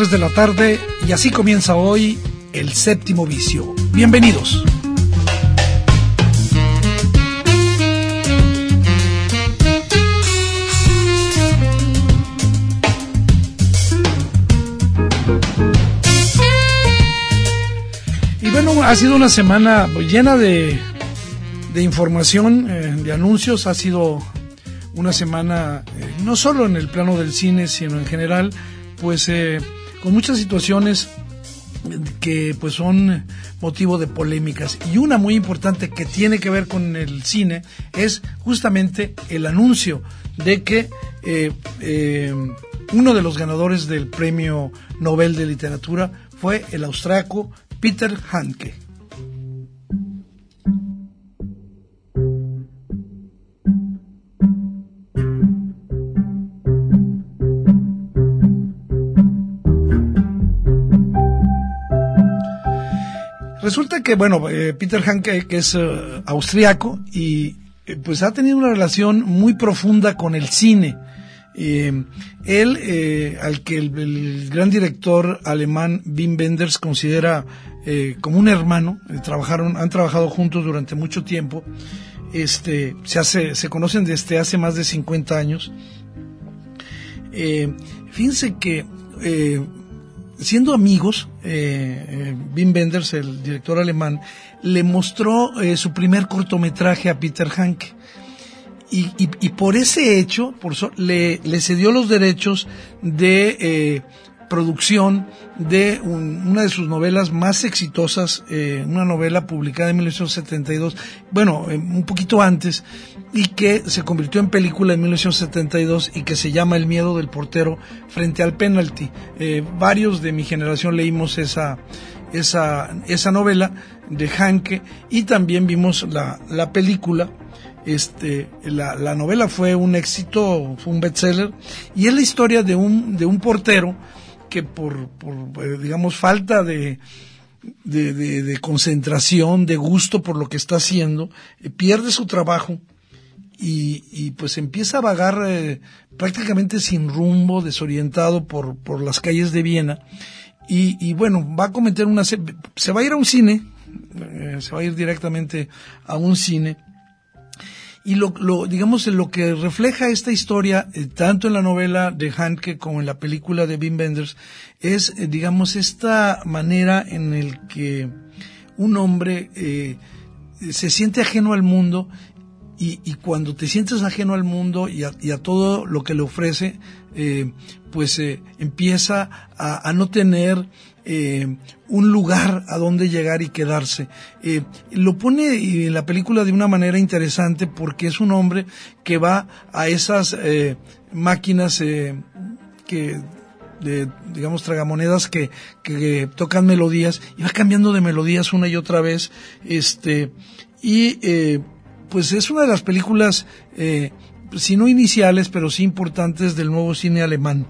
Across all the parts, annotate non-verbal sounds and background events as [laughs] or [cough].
3 de la tarde y así comienza hoy el séptimo vicio. Bienvenidos. Y bueno, ha sido una semana llena de, de información, eh, de anuncios, ha sido una semana eh, no solo en el plano del cine, sino en general pues eh, con muchas situaciones que pues son motivo de polémicas y una muy importante que tiene que ver con el cine es justamente el anuncio de que eh, eh, uno de los ganadores del premio Nobel de Literatura fue el austriaco Peter Hanke. Resulta que, bueno, eh, Peter Hanke, que es uh, austriaco y eh, pues ha tenido una relación muy profunda con el cine. Eh, él, al que el, el, gran director alemán Wim Wenders considera como un hermano, trabajaron, han trabajado juntos durante mucho tiempo, este, se hace, se conocen desde hace más de 50 años. fíjense que siendo amigos, eh, eh, Wim Wenders, el director alemán, le mostró eh, su primer cortometraje a Peter Hanke. Y, y, y por ese hecho, por so, le, le, cedió los derechos de eh, producción de un, una de sus novelas más exitosas, eh, una novela publicada en 1972, bueno, eh, un poquito antes, y que se convirtió en película en 1972 y que se llama El miedo del portero frente al penalti. Eh, varios de mi generación leímos esa, esa, esa novela de Hanke y también vimos la, la película. Este, la, la novela fue un éxito, fue un bestseller y es la historia de un, de un portero que por, por digamos, falta de, de, concentración, de gusto por lo que está haciendo, eh, pierde su trabajo y, pues empieza a vagar eh, prácticamente sin rumbo, desorientado por, por las calles de Viena. Y, y bueno, va a cometer una... Se, se va a ir a un cine, eh, se va a ir directamente a un cine y lo, lo, digamos lo que refleja esta historia eh, tanto en la novela de Hanke como en la película de Wim Wenders es eh, digamos esta manera en el que un hombre eh, se siente ajeno al mundo y, y, cuando te sientes ajeno al mundo y a, y a todo lo que le ofrece eh, pues eh, empieza a, a, no tener eh, un lugar a donde llegar y quedarse. Eh, lo pone en la película de una manera interesante porque es un hombre que va a esas eh, máquinas eh, que de, digamos, tragamonedas que, tocan melodías y va cambiando de melodías una y otra vez. Este, y pues es una de las películas, si no iniciales, pero sí importantes del nuevo cine alemán.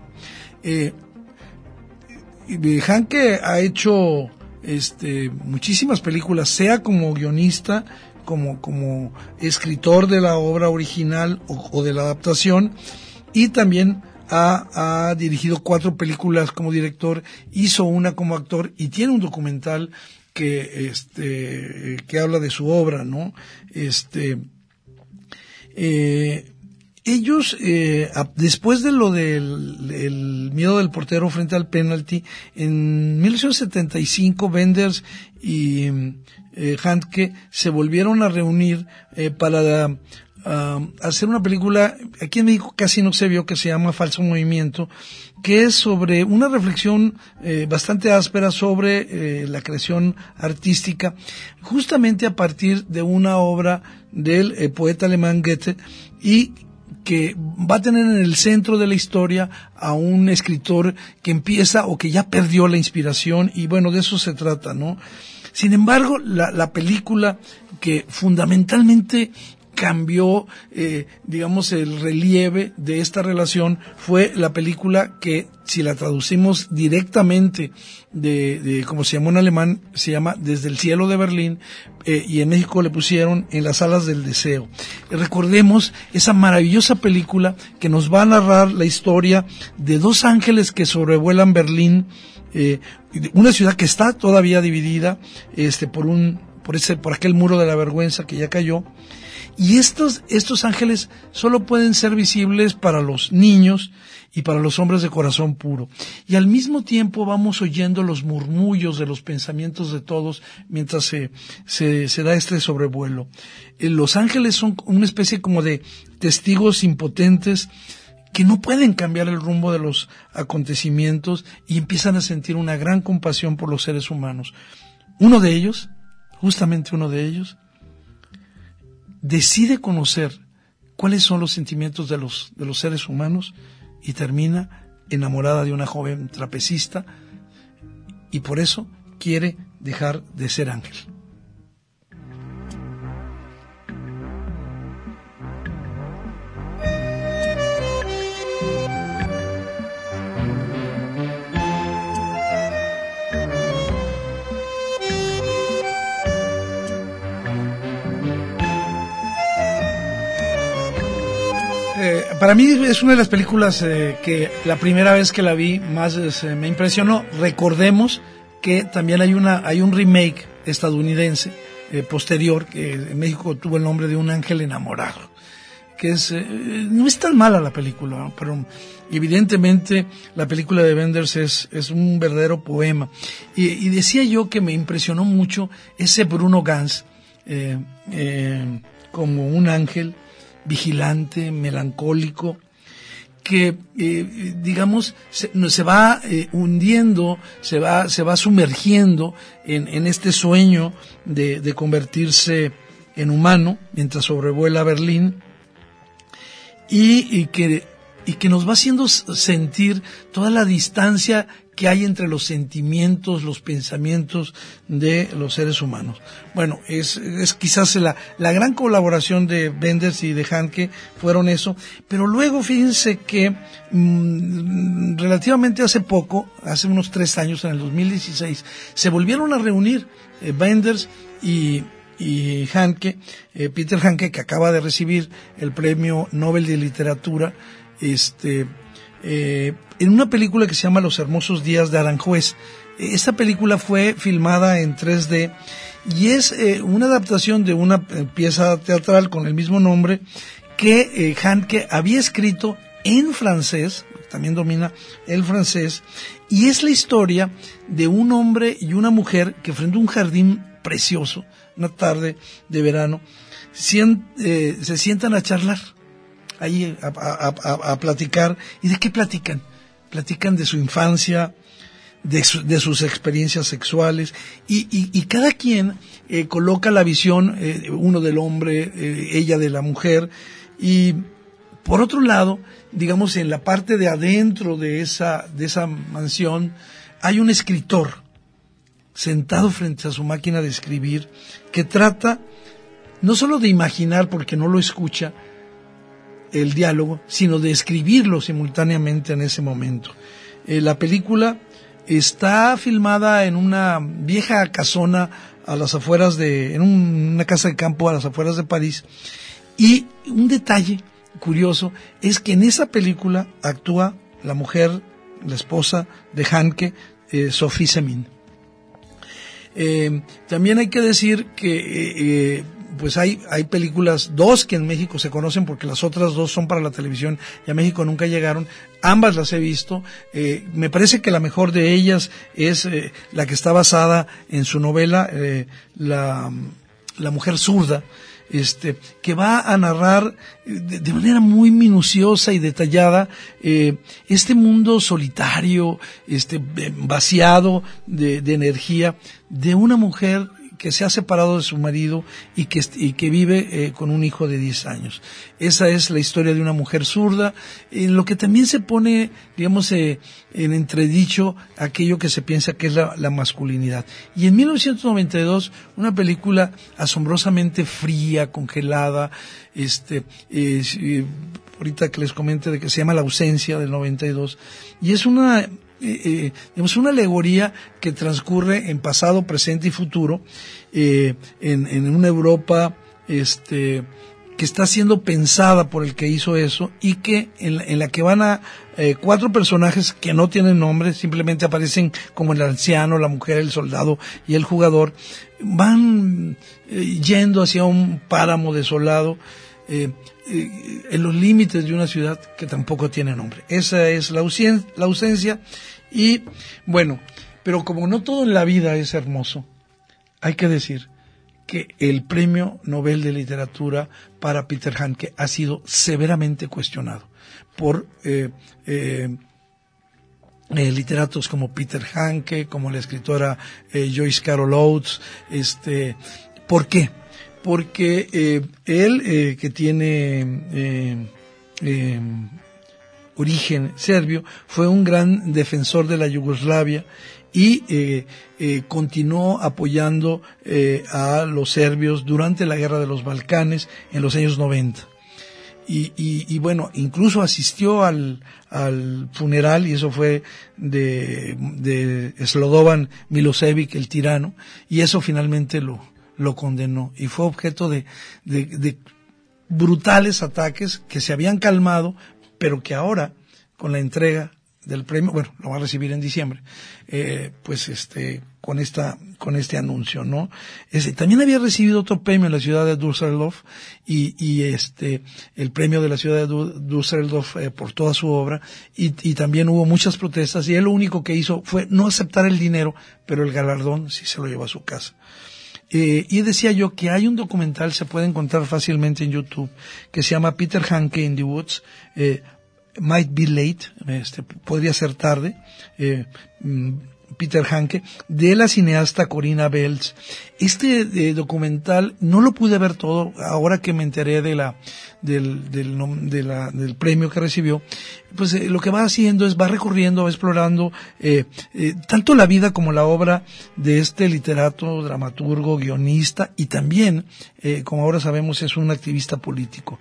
Hanke ha hecho este, muchísimas películas, sea como guionista, como, como escritor de la obra original o, de la adaptación, y también ha, dirigido cuatro películas como director, hizo una como actor y tiene un documental que, este, que habla de su obra, ¿no? Este, eh, ellos, eh, después de lo del miedo del portero frente al penalti, en 1975 Benders y eh, Handke se volvieron a reunir eh, para um, hacer una película, aquí en México casi no se vio, que se llama Falso Movimiento, que es sobre una reflexión eh, bastante áspera sobre la creación artística, justamente a partir de una obra del poeta alemán Goethe y que va a tener en el centro de la historia a un escritor que empieza o que ya perdió la inspiración y bueno, de eso se trata, ¿no? Sin embargo, la, la película que fundamentalmente cambió, eh, digamos, el relieve de esta relación fue la película que, si la traducimos directamente de, de como se llamó en alemán, se llama Desde el cielo de Berlín, eh, y en México le pusieron En las alas del deseo. recordemos esa maravillosa película que nos va a narrar la historia de dos ángeles que sobrevuelan Berlín, eh, una ciudad que está todavía dividida, este, por un, por ese, por aquel muro de la vergüenza que ya cayó, y estos, estos ángeles solo pueden ser visibles para los niños y para los hombres de corazón puro. Y al mismo tiempo vamos oyendo los murmullos de los pensamientos de todos mientras se, se, se da este sobrevuelo. Eh, los ángeles son una especie como de testigos impotentes que no pueden cambiar el rumbo de los acontecimientos y empiezan a sentir una gran compasión por los seres humanos. Uno de ellos, justamente uno de ellos, decide conocer cuáles son los sentimientos de los, de los seres humanos y termina enamorada de una joven trapecista y por eso quiere dejar de ser ángel. Para mí es una de las películas eh, que la primera vez que la vi más eh, me impresionó. Recordemos que también hay una hay un remake estadounidense eh, posterior que en México tuvo el nombre de Un ángel enamorado que es no es tan mala la película pero evidentemente la película de Benders es, es un verdadero poema y, y, decía yo que me impresionó mucho ese Bruno Gans como un ángel vigilante, melancólico, que eh, digamos se, va eh, hundiendo, se va, se va sumergiendo en, en este sueño de, de, convertirse en humano mientras sobrevuela Berlín y, y, que, y que nos va haciendo sentir toda la distancia que hay entre los sentimientos, los pensamientos de los seres humanos. Bueno, es, es quizás la, la, gran colaboración de Benders y de Hanke fueron eso, pero luego fíjense que mmm, relativamente hace poco, hace unos tres años, en el 2016, se volvieron a reunir eh, Benders y, y Hanke, eh, Peter Hanke, que acaba de recibir el premio Nobel de Literatura, este, eh, en una película que se llama Los hermosos días de Aranjuez. Esta película fue filmada en 3D y es eh, una adaptación de una eh, pieza teatral con el mismo nombre que eh, Hanke había escrito en francés, también domina el francés, y es la historia de un hombre y una mujer que frente a un jardín precioso, una tarde de verano, se sientan a charlar ahí a, platicar. ¿Y de qué platican? Platican de su infancia, de, sus experiencias sexuales y, cada quien eh, coloca la visión, eh, uno del hombre, eh, ella de la mujer y por otro lado, digamos en la parte de adentro de esa, de esa mansión hay un escritor sentado frente a su máquina de escribir que trata no solo de imaginar porque no lo escucha, el diálogo, sino de escribirlo simultáneamente en ese momento. Eh, la película está filmada en una vieja casona a las afueras de, en una casa de campo a las afueras de París. Y un detalle curioso es que en esa película actúa la mujer, la esposa de Hanke, eh, Sophie Semin. Eh, también hay que decir que pues hay, hay películas, dos que en México se conocen porque las otras dos son para la televisión y a México nunca llegaron. Ambas las he visto. Eh, me parece que la mejor de ellas es eh, la que está basada en su novela eh, la, la mujer zurda este, que va a narrar de, manera muy minuciosa y detallada este mundo solitario, este, vaciado de, de, energía de una mujer que se ha separado de su marido y que, y que vive eh, con un hijo de 10 años. Esa es la historia de una mujer zurda, en lo que también se pone, digamos, eh, en entredicho aquello que se piensa que es la, masculinidad. Y en 1992, una película asombrosamente fría, congelada, este, eh, ahorita que les comente de que se llama La ausencia del 92, y es una eh, eh una alegoría que transcurre en pasado, presente y futuro, eh, en, en, una Europa este, que está siendo pensada por el que hizo eso y que en, la que van a eh, cuatro personajes que no tienen nombre, simplemente aparecen como el anciano, la mujer, el soldado y el jugador, van yendo hacia un páramo desolado. Eh, en los límites de una ciudad que tampoco tiene nombre. Esa es la, la ausencia y bueno, pero como no todo en la vida es hermoso, hay que decir que el premio Nobel de Literatura para Peter Hanke ha sido severamente cuestionado por eh, eh, eh, literatos como Peter Hanke, como la escritora Joyce Carol Oates. Este, ¿Por qué? Porque él, que tiene origen serbio, fue un gran defensor de la Yugoslavia y eh, eh, continuó apoyando eh, a los serbios durante la guerra de los Balcanes en los años 90. Y, y, bueno, incluso asistió al, al, funeral, y eso fue de, de Slodovan Milosevic, el tirano, y eso finalmente lo, lo condenó. Y fue objeto de, brutales ataques que se habían calmado, pero que ahora, con la entrega del premio, bueno, lo va a recibir en diciembre, eh, pues este, con esta, con este anuncio, ¿no? Ese, también había recibido otro premio en la ciudad de Düsseldorf y, y este, el premio de la ciudad de Düsseldorf eh, por toda su obra y, y también hubo muchas protestas y él lo único que hizo fue no aceptar el dinero, pero el galardón sí se lo llevó a su casa. Eh, y decía yo que hay un documental, se puede encontrar fácilmente en YouTube, que se llama Peter Hanke in the Woods, eh, Might Be Late, este, podría ser tarde, eh, mm, Peter Hanke, de la cineasta Corina Belz. Este eh, documental no lo pude ver todo, ahora que me enteré de la, del, del, del premio que recibió, pues eh, lo que va haciendo es va recorriendo, va explorando eh, tanto la vida como la obra de este literato, dramaturgo, guionista y también, como ahora sabemos, es un activista político.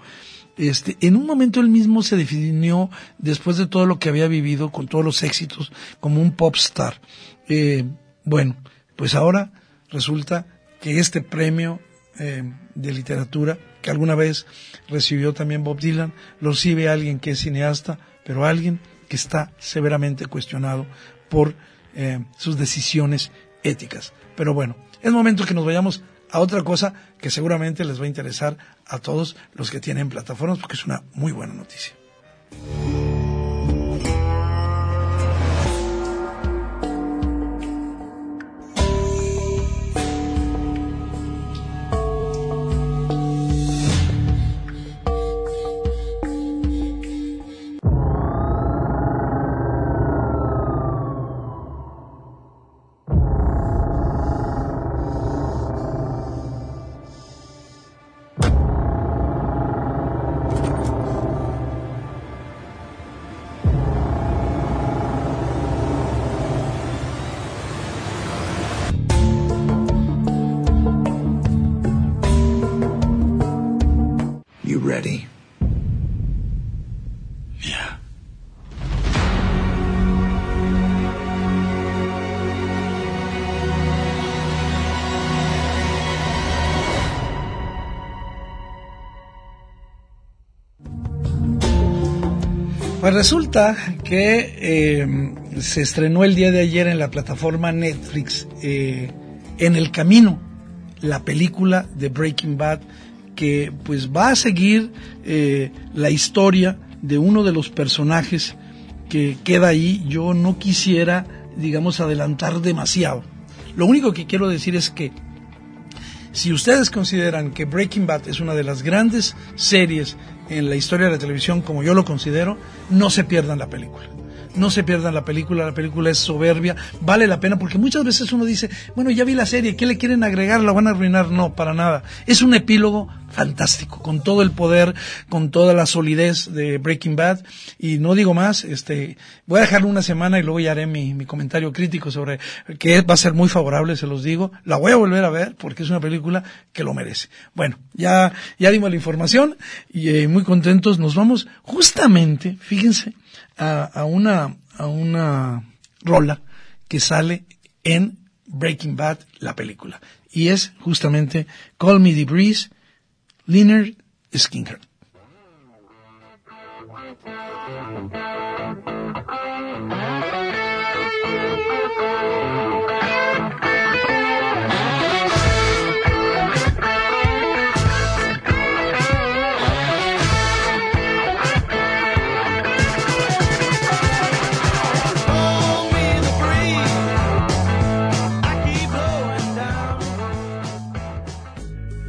Este, en un momento él mismo se definió, después de todo lo que había vivido, con todos los éxitos, como un pop star. Eh, bueno, pues ahora resulta que este premio eh, de literatura, que alguna vez recibió también Bob Dylan, lo recibe alguien que es cineasta, pero alguien que está severamente cuestionado por eh, sus decisiones éticas. Pero bueno, es momento que nos vayamos a otra cosa que seguramente les va a interesar a todos los que tienen plataformas porque es una muy buena noticia. Resulta que eh, se estrenó el día de ayer en la plataforma Netflix eh, En el Camino, la película de Breaking Bad, que pues va a seguir eh, la historia de uno de los personajes que queda ahí. Yo no quisiera, digamos, adelantar demasiado. Lo único que quiero decir es que si ustedes consideran que Breaking Bad es una de las grandes series en la historia de la televisión, como yo lo considero, no se pierdan la película no se pierdan la película, la película es soberbia, vale la pena, porque muchas veces uno dice, bueno, ya vi la serie, ¿qué le quieren agregar? ¿La van a arruinar? No, para nada. Es un epílogo fantástico, con todo el poder, con toda la solidez de Breaking Bad, y no digo más, este, voy a dejarlo una semana y luego ya haré mi, mi comentario crítico sobre que va a ser muy favorable, se los digo, la voy a volver a ver porque es una película que lo merece. Bueno, ya, ya dimos la información y eh, muy contentos, nos vamos justamente, fíjense, a, una, a una rola que sale en Breaking Bad, la película. Y es justamente Call Me the Breeze, Leonard Skinner.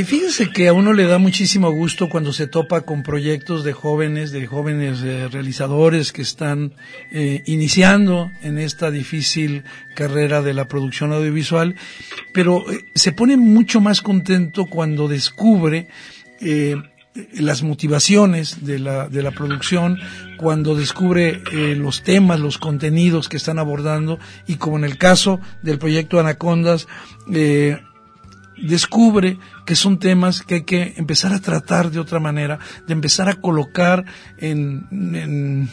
Y fíjense que a uno le da muchísimo gusto cuando se topa con proyectos de jóvenes, de jóvenes eh, realizadores que están eh, iniciando en esta difícil carrera de la producción audiovisual, pero eh, se pone mucho más contento cuando descubre las motivaciones de la, de la producción, cuando descubre los temas, los contenidos que están abordando y como en el caso del proyecto Anacondas, descubre que son temas que hay que empezar a tratar de otra manera, de empezar a colocar en,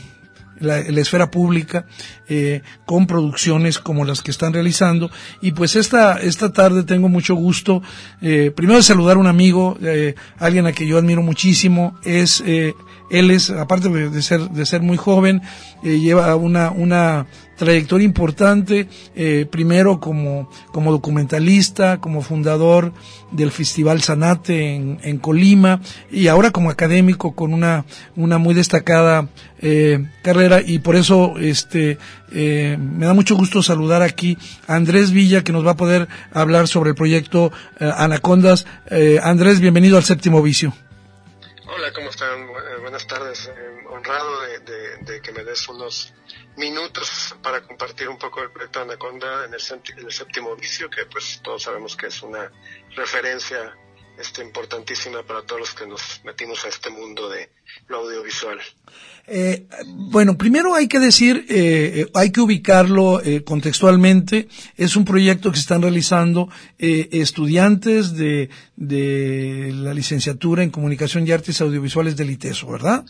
la, esfera pública eh, con producciones como las que están realizando. Y pues esta esta tarde tengo mucho gusto eh, primero de saludar a un amigo eh, alguien a quien yo admiro muchísimo es eh, él es aparte de ser de ser muy joven eh, lleva una una trayectoria importante, eh, primero como, como documentalista, como fundador del Festival Sanate en, en Colima y ahora como académico con una, una muy destacada eh, carrera y por eso este, eh, me da mucho gusto saludar aquí a Andrés Villa que nos va a poder hablar sobre el proyecto eh, Anacondas. Eh, Andrés, bienvenido al séptimo vicio. Hola, ¿cómo están? Eh, buenas tardes. honrado de, de, de que me des unos minutos para compartir un poco el proyecto Anaconda en el, séptimo vicio, que pues todos sabemos que es una referencia este, importantísima para todos los que nos metimos a este mundo de lo audiovisual. Eh, bueno, primero hay que decir, eh, hay que ubicarlo eh, contextualmente. Es un proyecto que están realizando eh, estudiantes de, de la licenciatura en Comunicación y Artes Audiovisuales del ITESO, ¿verdad?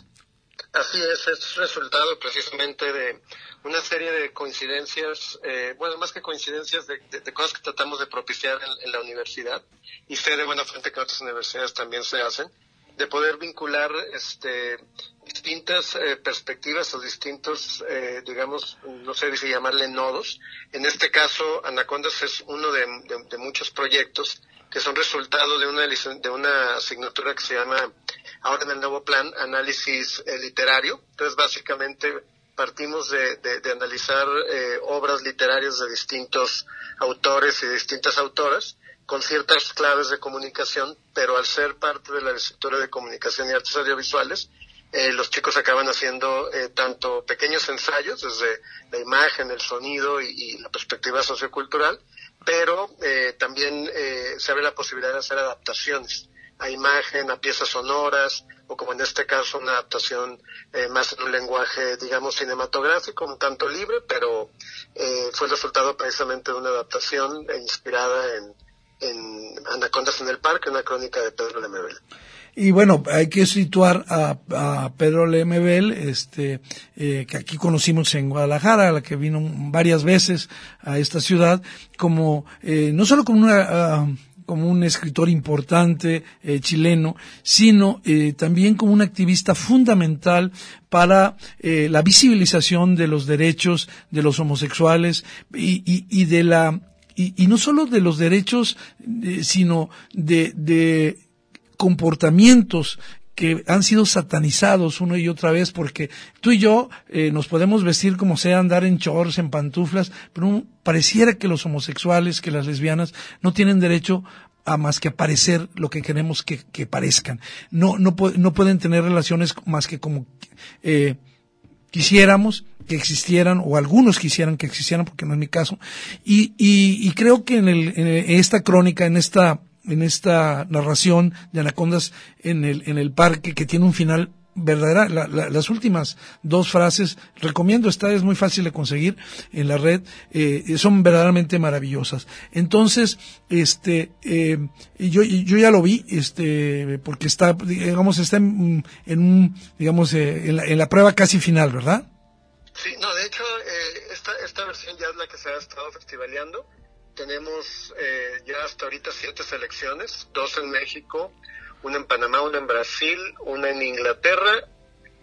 Así es, es resultado precisamente de una serie de coincidencias, eh, bueno, más que coincidencias, de, de, cosas que tratamos de propiciar en, en, la universidad y sé de buena fuente que otras universidades también se hacen, de poder vincular este, distintas eh, perspectivas o distintos, eh, digamos, no sé si llamarle nodos. En este caso, Anacondas es uno de, de muchos proyectos que son resultado de una, de una asignatura que se llama ahora en el nuevo plan análisis eh, literario. Entonces, básicamente partimos de, de, de analizar eh, obras literarias de distintos autores y distintas autoras con ciertas claves de comunicación, pero al ser parte de la estructura de comunicación y artes audiovisuales, eh, los chicos acaban haciendo eh, tanto pequeños ensayos desde la imagen, el sonido y, la perspectiva sociocultural, pero eh, también se abre la posibilidad de hacer adaptaciones a imagen, a piezas sonoras, o como en este caso una adaptación más en un lenguaje, digamos, cinematográfico, un tanto libre, pero fue el resultado precisamente de una adaptación inspirada en, en Anacondas en el Parque, una crónica de Pedro Lemebel. Y bueno, hay que situar a, Pedro Lemebel, este, eh, que aquí conocimos en Guadalajara, la que vino varias veces a esta ciudad, como, eh, no solo como una, ah, como un escritor importante eh, chileno, sino también como un activista fundamental para la visibilización de los derechos de los homosexuales y, de la y, y, no solo de los derechos, sino de, de comportamientos que han sido satanizados una y otra vez porque tú y yo eh, nos podemos vestir como sea, andar en shorts, en pantuflas, pero pareciera que los homosexuales, que las lesbianas no tienen derecho a más que parecer lo que queremos que, parezcan. No, no, no pueden tener relaciones más que como eh, quisiéramos que existieran o algunos quisieran que existieran porque no es mi caso y, y, creo que en, el, en esta crónica en esta en esta narración de Anacondas en el, en el parque que tiene un final verdadera, las últimas dos frases, recomiendo, esta es muy fácil de conseguir en la red, eh, son verdaderamente maravillosas. Entonces, este, eh, yo, yo ya lo vi, este, porque está, digamos, está en, un, digamos, eh, en, la, en, la, prueba casi final, ¿verdad? Sí, no, de hecho, esta, esta versión ya es la que se ha estado festivaleando tenemos eh, ya hasta ahorita siete selecciones, dos en México, una en Panamá, una en Brasil, una en Inglaterra,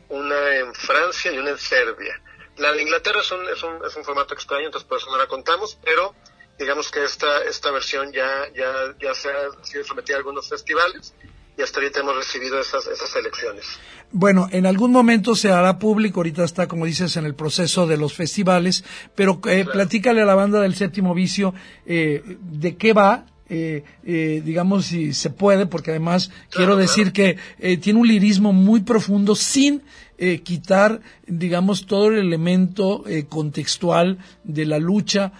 una en Francia y una en Serbia. La de Inglaterra es un, es un, es un formato extraño, entonces por eso no la contamos, pero digamos que esta, esta versión ya, ya, ya se ha sido sometida a algunos festivales y hasta ahorita hemos recibido esas, esas elecciones. Bueno, en algún momento se hará público, ahorita está, como dices, en el proceso de los festivales, pero eh, platícale a la banda del séptimo vicio eh, de qué va, eh, eh, digamos si se puede, porque además quiero decir que eh, tiene un lirismo muy profundo sin eh, quitar, digamos, todo el elemento contextual de la lucha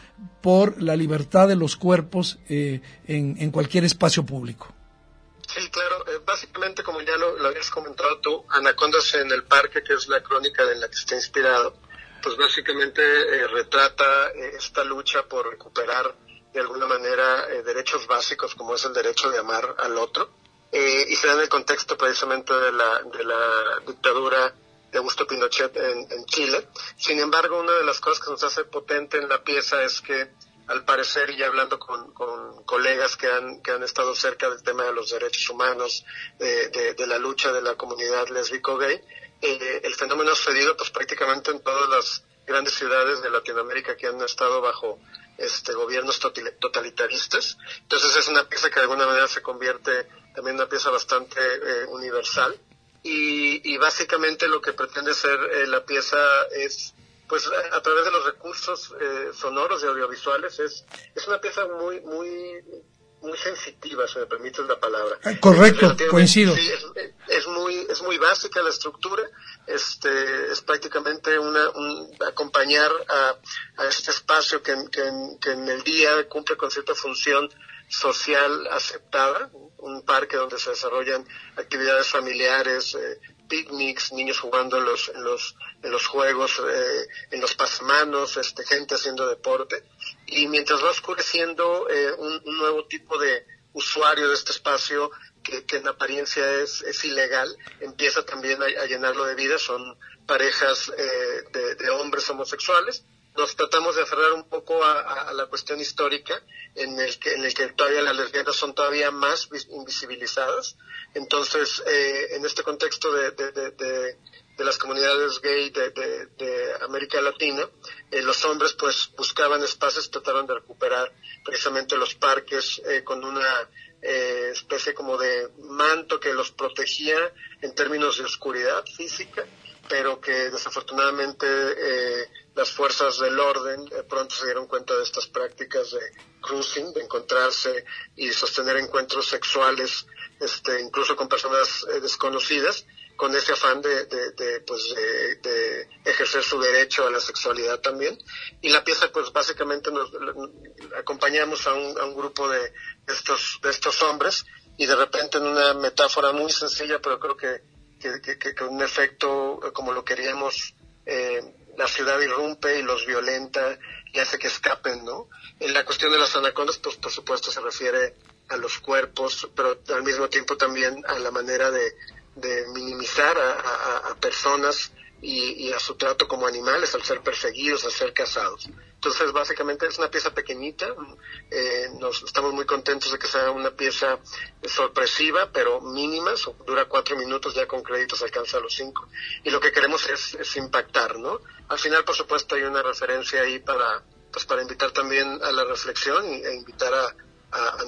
por la libertad de los cuerpos en, en cualquier espacio público. Sí, claro. Eh, básicamente, como ya lo, habías comentado tú, Anacondas en el Parque, que es la crónica en la que está inspirado, pues básicamente eh, retrata eh, esta lucha por recuperar de alguna manera derechos básicos como es el derecho de amar al otro. y se da en el contexto precisamente de la, de la dictadura de Augusto Pinochet en Chile. Sin embargo, una de las cosas que nos hace potente en la pieza es que al parecer, y hablando con, colegas que han, que han estado cerca del tema de los derechos humanos, de, la lucha de la comunidad lésbico-gay, eh, el fenómeno ha sucedido pues prácticamente en todas las grandes ciudades de Latinoamérica que han estado bajo este gobiernos totalitaristas. Entonces es una pieza que de alguna manera se convierte también en una pieza bastante eh, universal. Y, y, básicamente lo que pretende ser eh, la pieza es pues a, través de los recursos eh, sonoros y audiovisuales es, es una pieza muy, muy, muy sensitiva, si me permites la palabra. Ah, correcto, coincido. es, muy, es muy básica la estructura, este, es prácticamente una, un, acompañar a, a este espacio que, que, que en el día cumple con cierta función social aceptada, un parque donde se desarrollan actividades familiares, eh, picnics, niños jugando en los, en los, en los juegos, eh, en los pasamanos, este, gente haciendo deporte. Y mientras va oscureciendo eh, un, nuevo tipo de usuario de este espacio que, en apariencia es, es ilegal, empieza también a, llenarlo de vida. Son parejas eh, de, hombres homosexuales nos tratamos de aferrar un poco a, la cuestión histórica en el que en el que todavía las lesbianas son todavía más invisibilizadas entonces eh, en este contexto de, las comunidades gay de, América Latina eh, los hombres pues buscaban espacios trataron de recuperar precisamente los parques eh, con una especie como de manto que los protegía en términos de oscuridad física pero que desafortunadamente las fuerzas del orden pronto se dieron cuenta de estas prácticas de cruising, de encontrarse y sostener encuentros sexuales, este, incluso con personas eh, desconocidas, con ese afán de, de, pues de, ejercer su derecho a la sexualidad también. Y la pieza, pues básicamente nos acompañamos a un, a un grupo de estos, de estos hombres y de repente en una metáfora muy sencilla, pero creo que, que, que, que un efecto como lo queríamos eh, la ciudad irrumpe y los violenta y hace que escapen, ¿no? En la cuestión de las anacondas, pues por supuesto se refiere a los cuerpos, pero al mismo tiempo también a la manera de, de minimizar a, personas y, a su trato como animales al ser perseguidos, al ser cazados. Entonces, básicamente es una pieza pequeñita. Eh, nos estamos muy contentos de que sea una pieza sorpresiva, pero mínima. dura cuatro minutos, ya con créditos alcanza los cinco. Y lo que queremos es, impactar, ¿no? Al final, por supuesto, hay una referencia ahí para, pues, para invitar también a la reflexión e invitar a,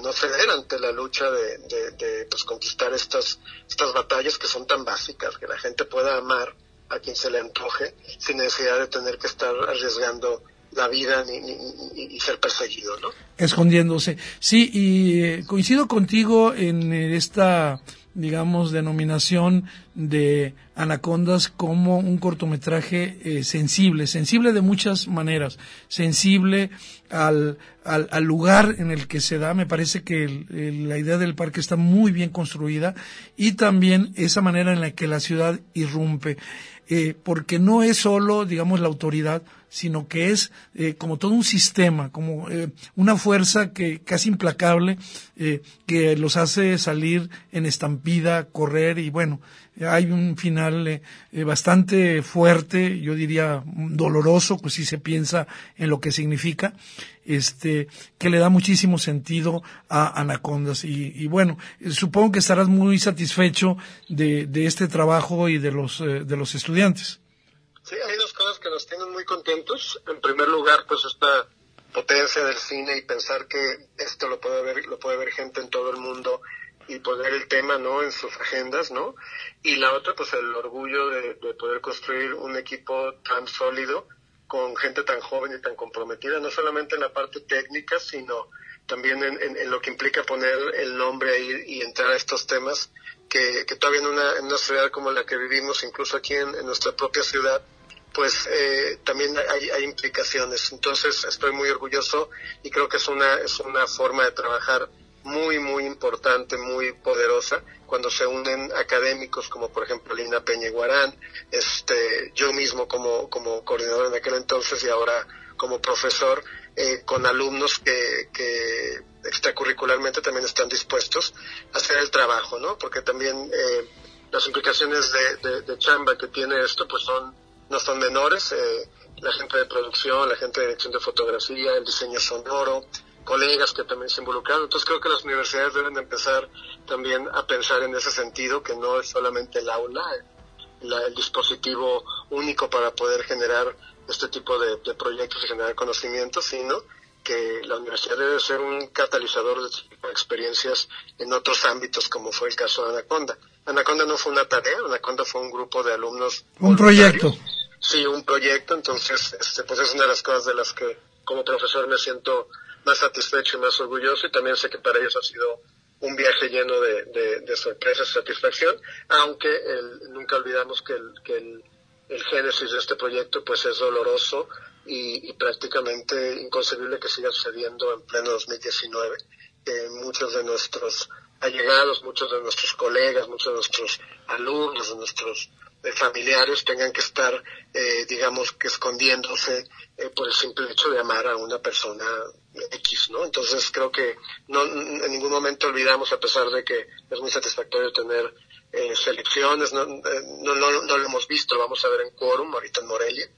no ceder ante la lucha de, pues, conquistar estas, estas batallas que son tan básicas, que la gente pueda amar a quien se le antoje sin necesidad de tener que estar arriesgando la vida ni, ni, ser perseguido, ¿no? Escondiéndose. Sí, y eh, coincido contigo en esta, digamos, denominación de Anacondas como un cortometraje eh, sensible, sensible de muchas maneras, sensible al, al, lugar en el que se da, me parece que la idea del parque está muy bien construida y también esa manera en la que la ciudad irrumpe. Eh, porque no es solo, digamos, la autoridad, sino que es eh, como todo un sistema, como eh, una fuerza que casi implacable que los hace salir en estampida, correr y bueno, hay un final eh, eh, bastante fuerte, yo diría doloroso, pues si se piensa en lo que significa, este, que le da muchísimo sentido a Anacondas. Y, bueno, eh, supongo que estarás muy satisfecho de, este trabajo y de los, de los estudiantes. Sí, cosas que nos tienen muy contentos. En primer lugar, pues esta potencia del cine y pensar que esto lo puede ver, lo puede ver gente en todo el mundo y poner el tema no en sus agendas no y la otra pues el orgullo de, poder construir un equipo tan sólido con gente tan joven y tan comprometida no solamente en la parte técnica sino también en, lo que implica poner el nombre ahí y entrar a estos temas que, todavía en una, en una ciudad como la que vivimos incluso aquí en, nuestra propia ciudad pues eh, también hay, hay, implicaciones. Entonces estoy muy orgulloso y creo que es una, es una forma de trabajar muy, muy importante, muy poderosa, cuando se unen académicos como por ejemplo Lina Peña Guarán, este, yo mismo como, como coordinador en aquel entonces y ahora como profesor, eh, con alumnos que, que extracurricularmente también están dispuestos a hacer el trabajo, ¿no? Porque también eh, las implicaciones de, de, chamba que tiene esto pues son no son menores, eh, la gente de producción, la gente de dirección de fotografía, el diseño sonoro, colegas que también se involucraron. Entonces creo que las universidades deben empezar también a pensar en ese sentido, que no es solamente el aula, el dispositivo único para poder generar este tipo de, proyectos y generar conocimientos, sino que la universidad debe ser un catalizador de este experiencias en otros ámbitos, como fue el caso de Anaconda. Anaconda no fue una tarea, Anaconda fue un grupo de alumnos. Un proyecto. Sí, un proyecto, entonces, este, pues es una de las cosas de las que como profesor me siento más satisfecho y más orgulloso y también sé que para ellos ha sido un viaje lleno de, de, sorpresas y satisfacción, aunque nunca olvidamos que, el, que el, génesis de este proyecto pues es doloroso y, prácticamente inconcebible que siga sucediendo en pleno 2019. que muchos de nuestros allegados, muchos de nuestros colegas, muchos de nuestros alumnos, de nuestros familiares tengan que estar, eh, digamos, que escondiéndose eh, por el simple hecho de amar a una persona X, ¿no? Entonces creo que no, en ningún momento olvidamos, a pesar de que es muy satisfactorio tener eh, selecciones, no, no, no, lo hemos visto, lo vamos a ver en Quorum, ahorita en Morelia,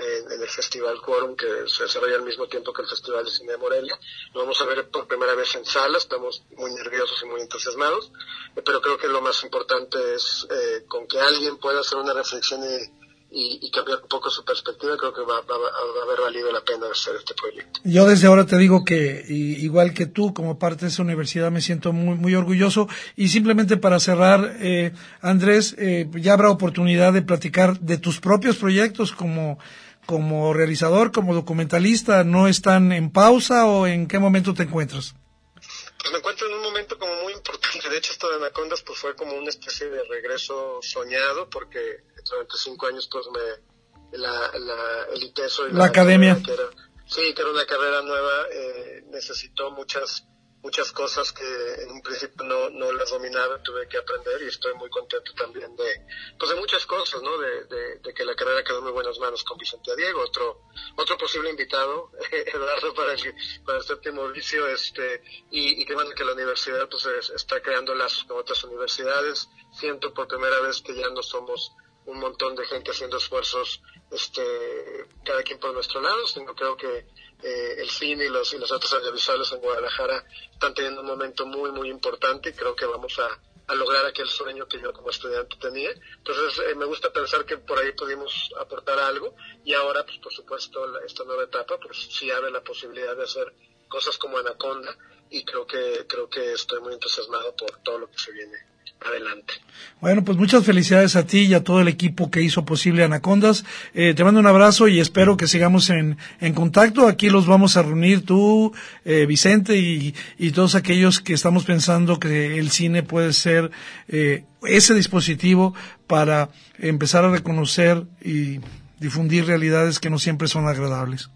en, el Festival Quorum, que se desarrolla al mismo tiempo que el Festival de Cine de Morelia. Lo vamos a ver por primera vez en sala, estamos muy nerviosos y muy entusiasmados, eh, pero creo que lo más importante es eh, con que alguien pueda hacer una reflexión y, y, cambiar un poco su perspectiva, creo que va, a haber valido la pena hacer este proyecto. Yo desde ahora te digo que, igual que tú, como parte de esa universidad, me siento muy, muy orgulloso. Y simplemente para cerrar, eh, Andrés, eh, ya habrá oportunidad de platicar de tus propios proyectos como como realizador, como documentalista, no están en pausa o en qué momento te encuentras? Pues me encuentro en un momento como muy importante. De hecho, esto de Anacondas pues fue como una especie de regreso soñado porque durante cinco años pues me la, la, el ITESO y la, academia. sí, que era una carrera nueva, eh, necesitó muchas muchas cosas que en un principio no, no las dominaba, tuve que aprender y estoy muy contento también de, pues de muchas cosas, ¿no? De, de, que la carrera quedó en muy buenas manos con Vicente Diego, otro, otro posible invitado, [laughs] Eduardo, para el, para el séptimo vicio, este, y, y que bueno que la universidad pues está creando lazos con otras universidades. Siento por primera vez que ya no somos un montón de gente haciendo esfuerzos, este, cada quien por nuestro lado, sino creo que eh, el cine y los, y los otros audiovisuales en Guadalajara están teniendo un momento muy, muy importante. Y creo que vamos a, a lograr aquel sueño que yo como estudiante tenía. Entonces, eh, me gusta pensar que por ahí pudimos aportar algo. Y ahora, pues por supuesto, esta nueva etapa, pues sí abre la posibilidad de hacer cosas como Anaconda. Y creo que, creo que estoy muy entusiasmado por todo lo que se viene adelante. Bueno, pues muchas felicidades a ti y a todo el equipo que hizo posible Anacondas. Eh, te mando un abrazo y espero que sigamos en, en contacto. Aquí los vamos a reunir tú, eh, Vicente y, y, todos aquellos que estamos pensando que el cine puede ser eh, ese dispositivo para empezar a reconocer y difundir realidades que no siempre son agradables.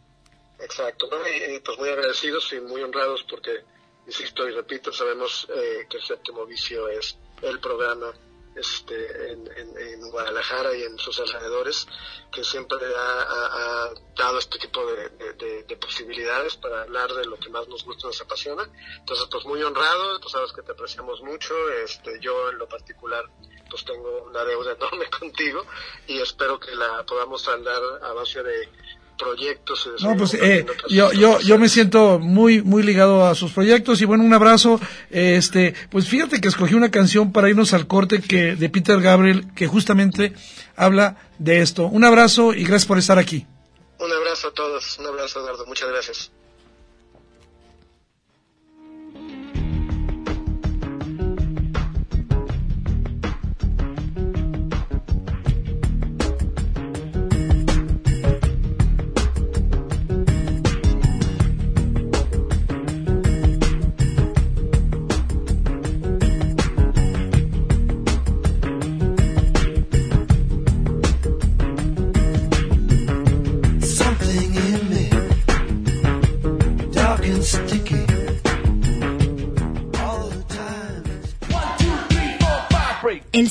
Exacto, y, pues muy agradecidos y muy honrados porque, insisto y repito, sabemos que el séptimo vicio es el programa este, en, en, Guadalajara y en sus alrededores, que siempre ha, dado este tipo de, de, posibilidades para hablar de lo que más nos gusta y nos apasiona. Entonces, pues muy honrado, tú sabes que te apreciamos mucho, este, yo en lo particular pues tengo una deuda [laughs] enorme contigo y espero que la podamos saldar a base de proyectos. No, pues eh, yo, yo, yo me siento muy, muy ligado a sus proyectos y bueno, un abrazo. Este, pues fíjate que escogí una canción para irnos al corte que, de Peter Gabriel que justamente habla de esto. Un abrazo y gracias por estar aquí. Un abrazo a todos, un abrazo Eduardo, muchas gracias.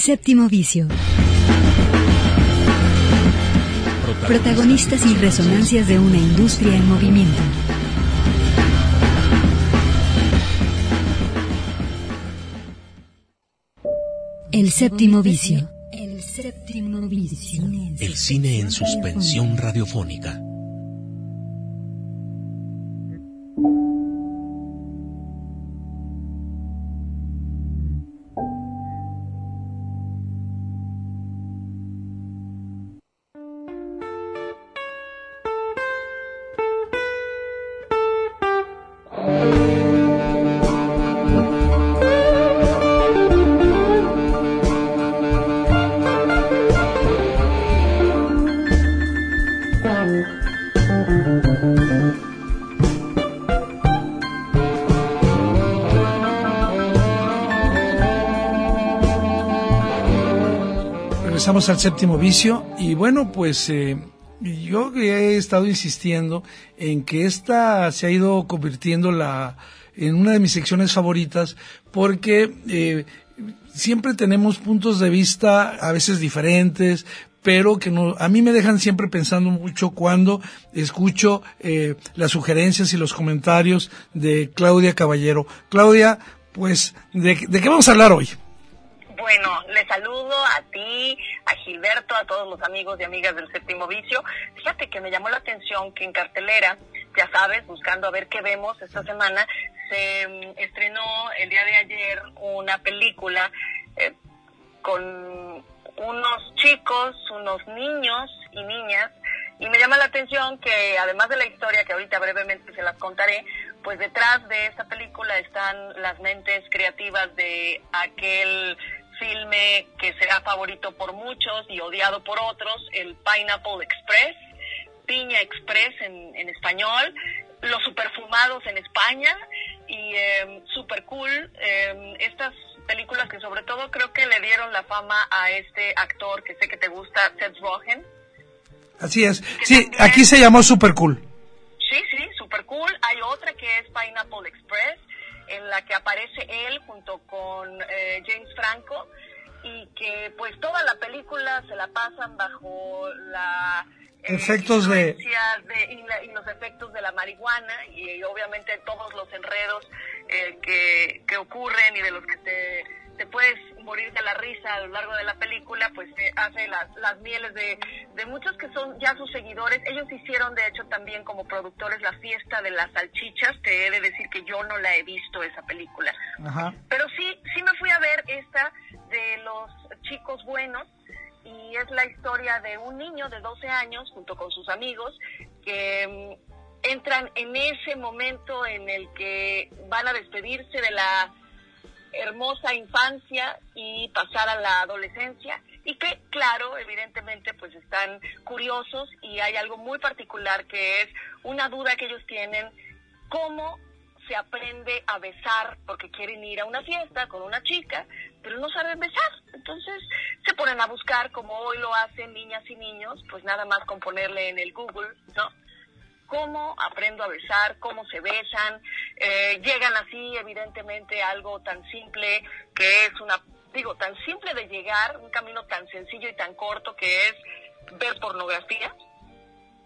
Séptimo vicio. Protagonistas y resonancias de una industria en movimiento. El séptimo vicio. El séptimo vicio. El cine en suspensión radiofónica. Al séptimo vicio y bueno, pues eh, yo he estado insistiendo en que esta se ha ido convirtiendo la, en una de mis secciones favoritas porque eh, siempre tenemos puntos de vista a veces diferentes, pero que no, a mí me dejan siempre pensando mucho cuando escucho eh, las sugerencias y los comentarios de Claudia Caballero. Claudia, pues, ¿de, de qué vamos a hablar hoy? Bueno, le saludo a ti, a Gilberto, a todos los amigos y amigas del séptimo vicio. Fíjate que me llamó la atención que en cartelera, ya sabes, buscando a ver qué vemos esta semana, se mm, estrenó el día de ayer una película eh, con unos chicos, unos niños y niñas, y me llama la atención que además de la historia que ahorita brevemente se las contaré, pues detrás de esta película están las mentes creativas de aquel filme que será favorito por muchos y odiado por otros, el Pineapple Express, Piña Express en, en español, Los Superfumados en España y eh, Super Cool, eh, estas películas que sobre todo creo que le dieron la fama a este actor que sé que te gusta, Seth Rogen. Así es. Sí, aquí se llamó Super Cool. Sí, sí, Super Cool. Hay otra que es Pineapple Express, en la que aparece él junto con eh, James Franco y que pues toda la película se la pasan bajo la eh, efectos de... y, los efectos de la marihuana y, obviamente todos los enredos eh, que, que ocurren y de los que te, te puedes morir de la risa a lo largo de la película, pues hace las, las mieles de, de muchos que son ya sus seguidores. Ellos hicieron, de hecho, también como productores la fiesta de las salchichas. Te he de decir que yo no la he visto esa película. Pero sí, sí me fui a ver esta de los chicos buenos y es la historia de un niño de 12 años junto con sus amigos que mm, entran en ese momento en el que van a despedirse de la hermosa infancia y pasar a la adolescencia y que claro evidentemente pues están curiosos y hay algo muy particular que es una duda que ellos tienen cómo se aprende a besar porque quieren ir a una fiesta con una chica, pero no saben besar. Entonces se ponen a buscar, como hoy lo hacen niñas y niños, pues nada más con ponerle en el Google, ¿no? Cómo aprendo a besar, cómo se besan. Eh, llegan así, evidentemente, algo tan simple que es una, digo, tan simple de llegar, un camino tan sencillo y tan corto que es ver pornografía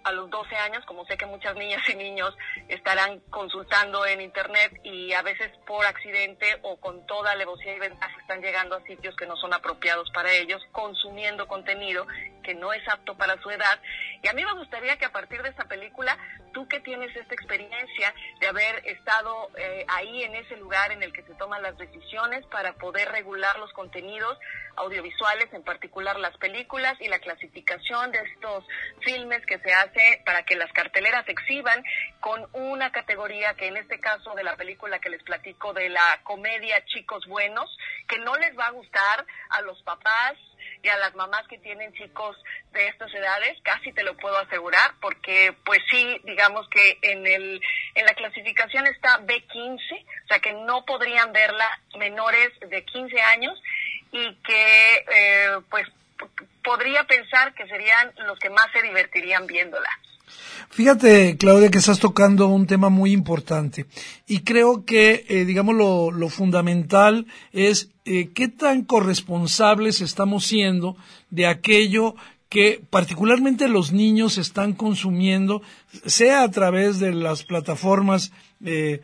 a los 12 años, como sé que muchas niñas y niños estarán consultando en Internet y a veces por accidente o con toda alevosía y ventaja están llegando a sitios que no son apropiados para ellos, consumiendo contenido que no es apto para su edad. Y a mí me gustaría que a partir de esta película, tú que tienes esta experiencia de haber estado eh, ahí en ese lugar en el que se toman las decisiones para poder regular los contenidos audiovisuales, en particular las películas y la clasificación de estos filmes que se hacen para que las carteleras exhiban con una categoría que en este caso de la película que les platico de la comedia Chicos Buenos, que no les va a gustar a los papás y a las mamás que tienen chicos de estas edades, casi te lo puedo asegurar, porque pues sí, digamos que en el en la clasificación está B15, o sea que no podrían verla menores de 15 años y que eh, pues podría pensar que serían los que más se divertirían viéndola. Fíjate, Claudia, que estás tocando un tema muy importante y creo que, eh, digamos, lo, lo, fundamental es eh, qué tan corresponsables estamos siendo de aquello que particularmente los niños están consumiendo, sea a través de las plataformas eh,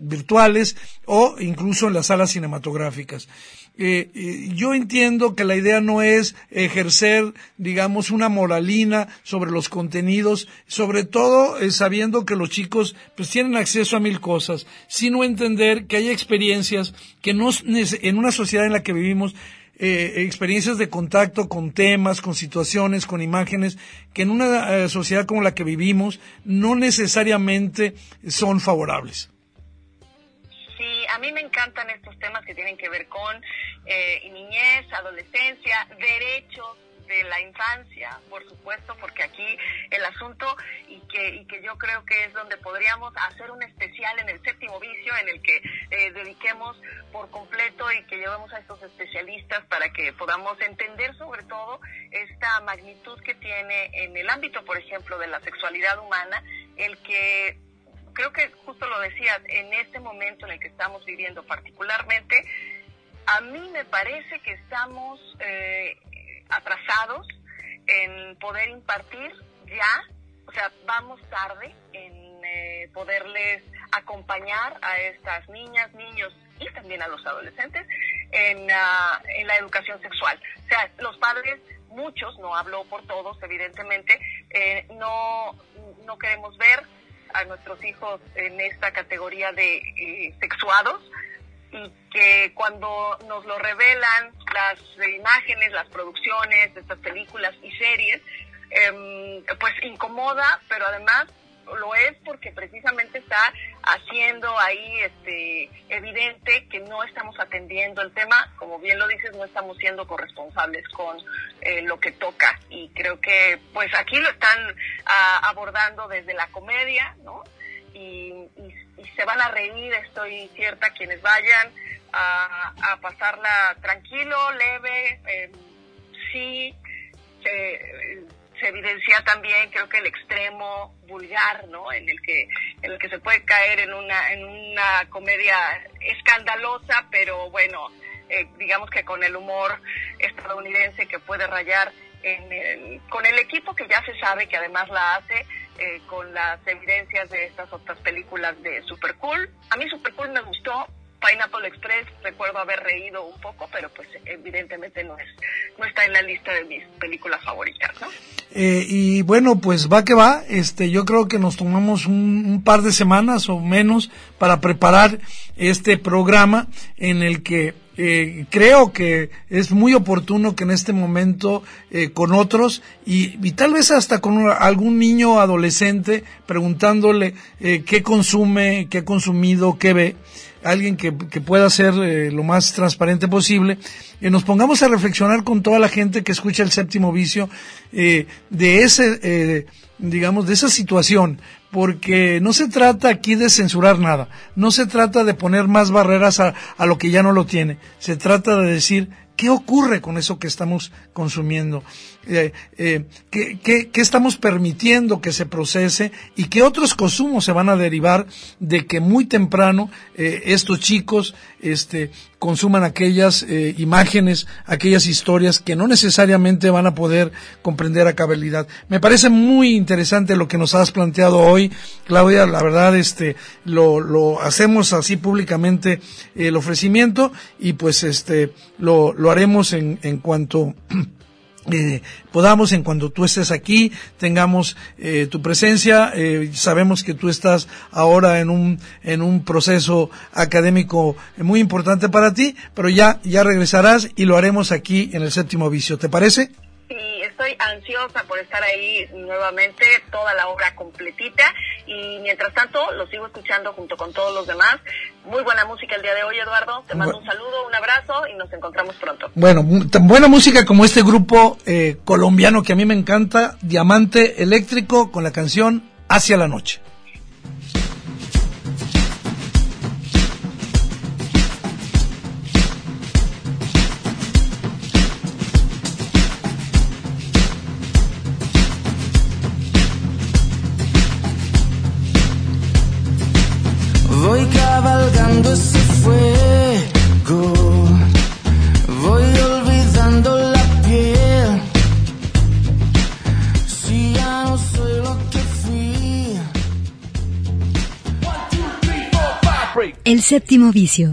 virtuales o incluso en las salas cinematográficas. Eh, eh, yo entiendo que la idea no es ejercer, digamos, una moralina sobre los contenidos, sobre todo eh, sabiendo que los chicos pues tienen acceso a mil cosas, sino entender que hay experiencias que no, en una sociedad en la que vivimos, experiencias de contacto con temas, con situaciones, con imágenes, que en una sociedad como la que vivimos no necesariamente son favorables a mí me encantan estos temas que tienen que ver con eh, niñez, adolescencia, derechos de la infancia, por supuesto, porque aquí el asunto y que, y que yo creo que es donde podríamos hacer un especial en el séptimo vicio, en el que eh, dediquemos por completo y que llevemos a estos especialistas para que podamos entender sobre todo esta magnitud que tiene en el ámbito, por ejemplo, de la sexualidad humana, el que creo que justo lo decías, en este momento en el que estamos viviendo particularmente, a mí me parece que estamos eh, atrasados en poder impartir ya, o sea, vamos tarde en eh, poderles acompañar a estas niñas, niños y también a los adolescentes en, uh, en la educación sexual. O sea, los padres, muchos, no hablo por todos, evidentemente, eh, no, no queremos ver a nuestros hijos en esta categoría de eh, sexuados y que cuando nos lo revelan las imágenes, las producciones de estas películas y series, em, pues incomoda, pero además lo es porque precisamente está haciendo ahí este evidente que no estamos atendiendo el tema, como bien lo dices, no estamos siendo corresponsables con eh, lo que toca y creo que pues aquí lo están ah, abordando desde la comedia, ¿no? Y, se van a reír, estoy cierta, quienes vayan a, a pasarla tranquilo, leve, eh, sí, se, se evidencia también creo que el extremo vulgar no en el que en el que se puede caer en una en una comedia escandalosa pero bueno eh, digamos que con el humor estadounidense que puede rayar en con el equipo que ya se sabe que además la hace eh, con las evidencias de estas otras películas de Super Cool. A mí Super Cool me gustó, Pineapple Express recuerdo haber reído un poco, pero pues evidentemente no es no está en la lista de mis películas favoritas, ¿no? Eh, y bueno, pues va que va. Este, yo creo que nos tomamos un, par de semanas o menos para preparar este programa en el que eh, creo que es muy oportuno que en este momento eh, con otros y, y, tal vez hasta con algún niño adolescente preguntándole qué consume, qué ha consumido, qué ve alguien que, que pueda ser eh, lo más transparente posible, eh, nos pongamos a reflexionar con toda la gente que escucha el séptimo vicio eh, de ese, digamos, de esa situación, porque no se trata aquí de censurar nada, no se trata de poner más barreras a, a lo que ya no lo tiene, se trata de decir ¿Qué ocurre con eso que estamos consumiendo? Eh, eh, ¿qué, estamos permitiendo que se procese y qué otros consumos se van a derivar de que muy temprano eh, estos chicos este, consuman aquellas imágenes, aquellas historias que no necesariamente van a poder comprender a cabalidad? Me parece muy interesante lo que nos has planteado hoy, Claudia. La verdad, este, lo, lo hacemos así públicamente el ofrecimiento y pues este, lo, lo haremos en, en cuanto [clears throat] eh, podamos en cuanto tú estés aquí tengamos eh, tu presencia. Eh, sabemos que tú estás ahora en un en un proceso académico muy importante para ti pero ya ya regresarás y lo haremos aquí en el séptimo vicio. Te parece Sí, estoy ansiosa por estar ahí nuevamente, toda la obra completita. Y mientras tanto, lo sigo escuchando junto con todos los demás. Muy buena música el día de hoy, Eduardo. Te mando un saludo, un abrazo y nos encontramos pronto. Bueno, tan buena música como este grupo eh, colombiano que a mí me encanta, Diamante Eléctrico, con la canción Hacia la Noche. Séptimo vicio.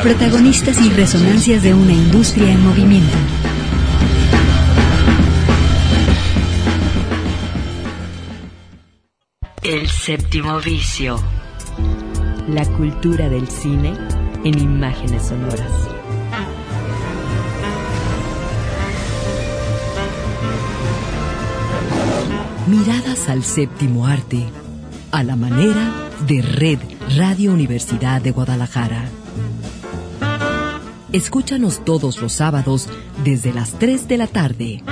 Protagonistas y resonancias de una industria en movimiento. El séptimo vicio. La cultura del cine en imágenes sonoras. Miradas al séptimo arte, a la manera de Red Radio Universidad de Guadalajara. Escúchanos todos los sábados desde las 3 de la tarde.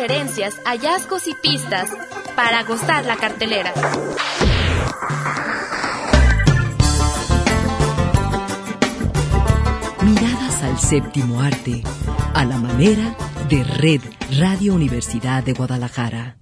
sugerencias, hallazgos y pistas para gozar la cartelera. Miradas al séptimo arte, a la manera de Red Radio Universidad de Guadalajara.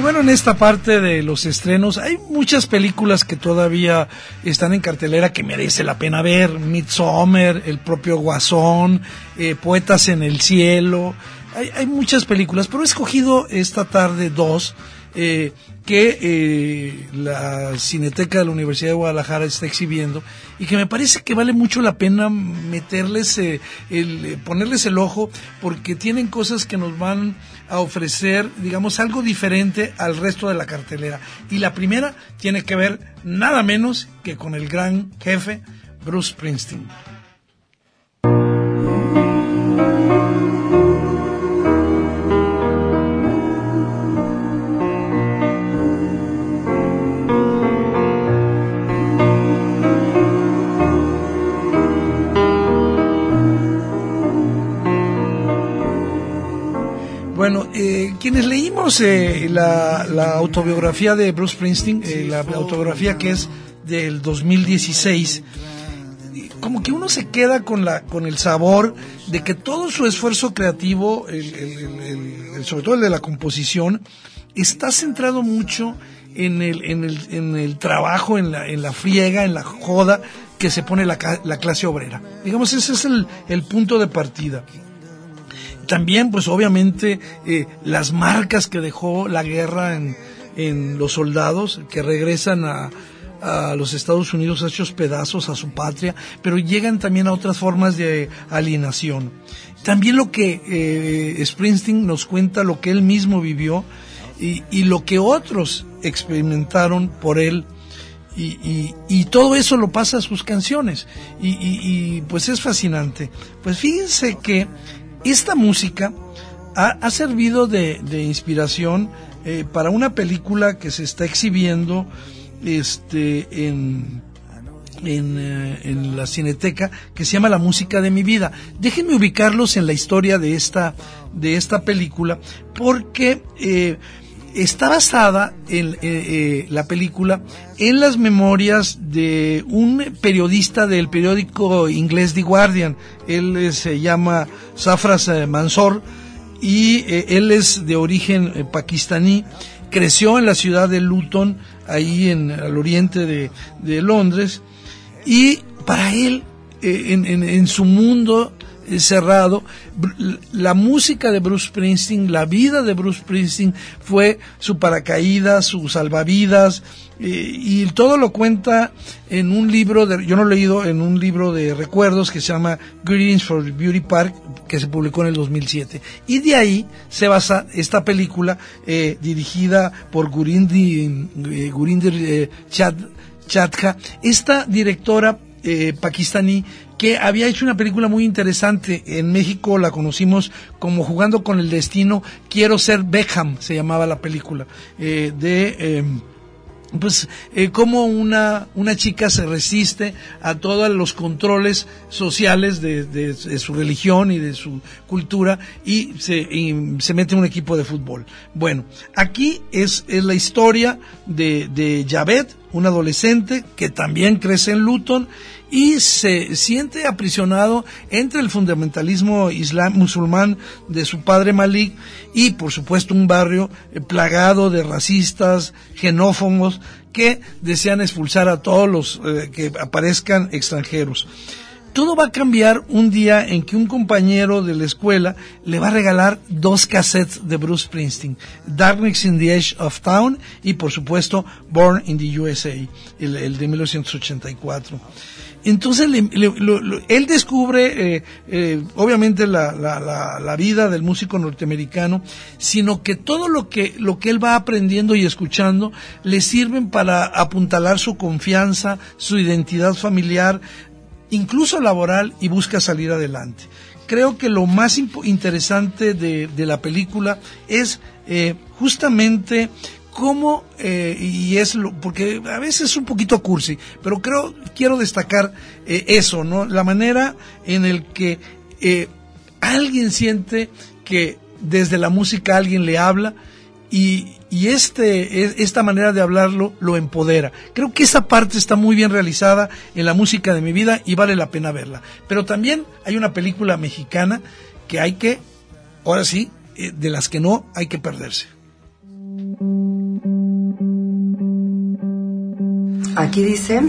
Bueno, en esta parte de los estrenos hay muchas películas que todavía están en cartelera que merece la pena ver. Midsommar, el propio Guasón, eh, Poetas en el Cielo, hay, hay muchas películas, pero he escogido esta tarde dos eh, que eh, la Cineteca de la Universidad de Guadalajara está exhibiendo y que me parece que vale mucho la pena meterles, eh, el, ponerles el ojo porque tienen cosas que nos van a ofrecer, digamos, algo diferente al resto de la cartelera. Y la primera tiene que ver nada menos que con el gran jefe Bruce Springsteen. Quienes leímos eh, la, la autobiografía de Bruce Springsteen, eh, la autobiografía que es del 2016, como que uno se queda con la con el sabor de que todo su esfuerzo creativo, el- sobre todo el de la composición, está centrado mucho en el, en el, en el trabajo, en la, en la friega, en la joda que se pone la, la clase obrera. Digamos, ese es el punto de partida. También, pues obviamente, eh, las marcas que dejó la guerra en, en los soldados que regresan a, a los Estados Unidos hechos pedazos a su patria, pero llegan también a otras formas de alienación. También lo que eh, Springsteen nos cuenta, lo que él mismo vivió y, y lo que otros experimentaron por él. Y, y- todo eso lo pasa a sus canciones. Y, pues es fascinante. Pues fíjense que esta música ha, servido de, de inspiración eh, para una película que se está exhibiendo este, en, en, eh, en la cineteca que se llama La música de mi vida. Déjenme ubicarlos en la historia de esta, de esta película porque eh, está basada en eh, eh, la película en las memorias de un periodista del periódico inglés The Guardian. Él eh, se llama Safras Mansor y él es de origen pakistaní. Creció en la ciudad de Luton, ahí en, al oriente de, Londres, y para él, en, su mundo cerrado, la música de Bruce Springsteen, la vida de Bruce Springsteen fue su paracaídas, su salvavidas, eh, y todo lo cuenta en un libro, de, yo no lo he leído, en un libro de recuerdos que se llama Greetings for Beauty Park, que se publicó en el 2007. Y de ahí se basa esta película eh, dirigida por Gurindi, eh, Gurinder eh, Chad, Chadha, esta directora pakistaní que había hecho una película muy interesante. En México la conocimos como Jugando con el Destino, Quiero ser Beckham, se llamaba la película, eh, de... eh, pues eh, cómo una, una chica se resiste a todos los controles sociales de, su religión y de su cultura y se, y se mete en un equipo de fútbol. Bueno, aquí es, es la historia de, de Javed, un adolescente que también crece en Luton y se siente aprisionado entre el fundamentalismo islam musulmán de su padre Malik y por supuesto un barrio eh, plagado de racistas, xenófobos que desean expulsar a todos los eh, que aparezcan extranjeros. Todo va a cambiar un día en que un compañero de la escuela le va a regalar dos cassettes de Bruce Springsteen, Darkness in the Edge of Town y por supuesto Born in the USA, el, el de 1984. Entonces le- lo- él descubre, eh, eh, obviamente, la, la- la- vida del músico norteamericano, sino que todo lo que, lo que él va aprendiendo y escuchando le sirven para apuntalar su confianza, su identidad familiar, incluso laboral, y busca salir adelante. Creo que lo más interesante de, de la película es eh, justamente cómo, eh, y es lo, porque a veces es un poquito cursi, pero creo, quiero destacar eh, eso, ¿no? La manera en el que eh, alguien siente que desde la música alguien le habla y, y este, esta manera de hablarlo lo empodera. Creo que esa parte está muy bien realizada en la música de mi vida y vale la pena verla. Pero también hay una película mexicana que hay que, ahora sí, eh, de las que no hay que perderse. Aquí dice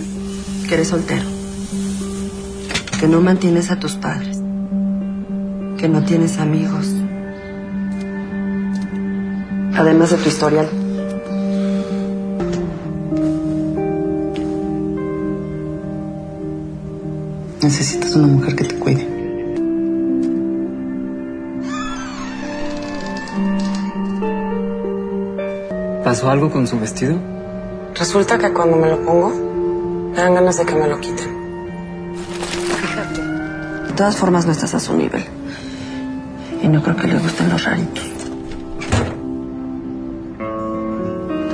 que eres soltero, que no mantienes a tus padres, que no tienes amigos, Además de tu historial. Necesitas una mujer que te cuide. ¿Pasó algo con su vestido? Resulta que cuando me lo pongo, me dan ganas de que me lo quiten. Fíjate. De todas formas, no estás a su nivel. Y no creo que le gusten los raritos.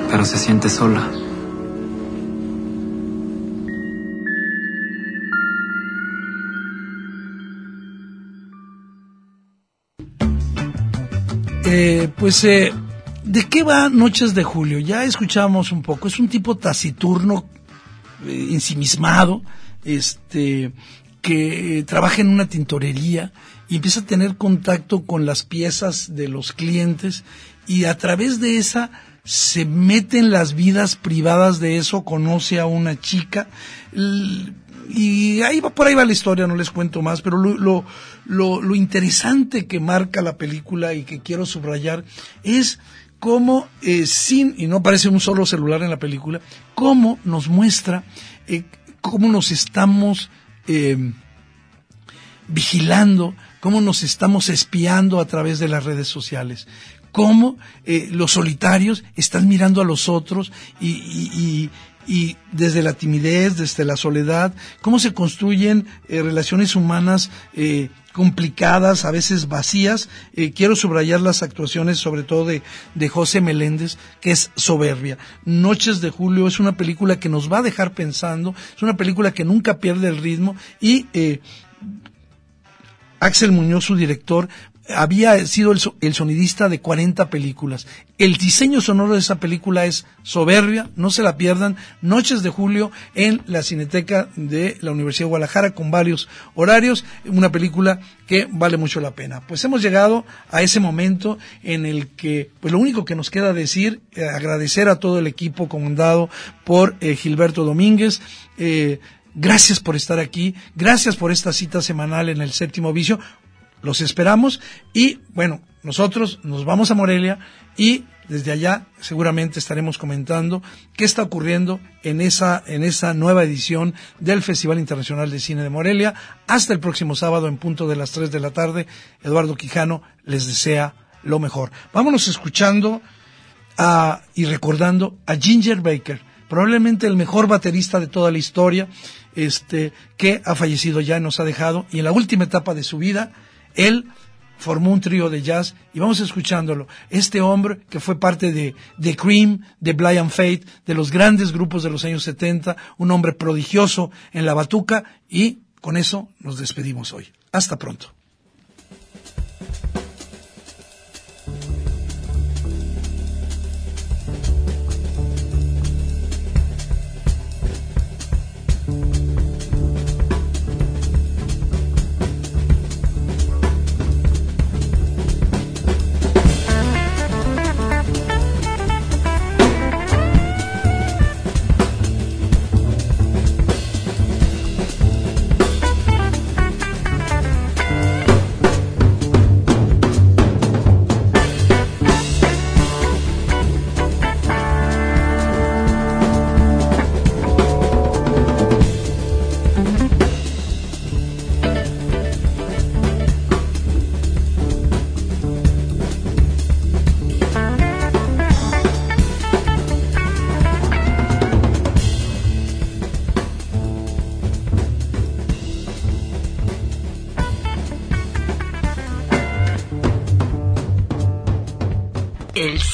Pero se siente sola. Eh, pues, eh, ¿de qué va Noches de Julio? Ya escuchamos un poco. Es un tipo taciturno, eh, ensimismado, este, que eh, trabaja en una tintorería y empieza a tener contacto con las piezas de los clientes y a través de esa se mete en las vidas privadas de eso, conoce a una chica y ahí va, por ahí va la historia, no les cuento más, pero lo, lo, lo, lo interesante que marca la película y que quiero subrayar es cómo, eh, sin, y no aparece un solo celular en la película, cómo nos muestra eh, cómo nos estamos eh, vigilando, cómo nos estamos espiando a través de las redes sociales, cómo eh, los solitarios están mirando a los otros y- y desde la timidez, desde la soledad, cómo se construyen eh, relaciones humanas eh, complicadas, a veces vacías. Eh, quiero subrayar las actuaciones, sobre todo de, de José Meléndez, que es soberbia. Noches de Julio es una película que nos va a dejar pensando, es una película que nunca pierde el ritmo y Axel Muñoz, su director, había sido el, el sonidista de 40 películas. El diseño sonoro de esa película es soberbia, no se la pierdan. Noches de julio en la Cineteca de la Universidad de Guadalajara con varios horarios, una película que vale mucho la pena. Pues hemos llegado a ese momento en el que, pues lo único que nos queda decir, eh, agradecer a todo el equipo comandado por eh, Gilberto Domínguez, eh, Gracias por estar aquí, gracias por esta cita semanal en el séptimo vicio. Los esperamos y bueno, nosotros nos vamos a Morelia y desde allá seguramente estaremos comentando qué está ocurriendo en esa, en esa nueva edición del Festival Internacional de Cine de Morelia. Hasta el próximo sábado en punto de las 3 de la tarde, Eduardo Quijano les desea lo mejor. Vámonos escuchando a- y recordando a Ginger Baker, probablemente el mejor baterista de toda la historia, este, que ha fallecido ya, nos ha dejado, y en la última etapa de su vida, él formó un trío de jazz y vamos escuchándolo. Este hombre que fue parte de, de Cream, de Blind Faith, de los grandes grupos de los años 70, un hombre prodigioso en la batuca y con eso nos despedimos hoy. Hasta pronto.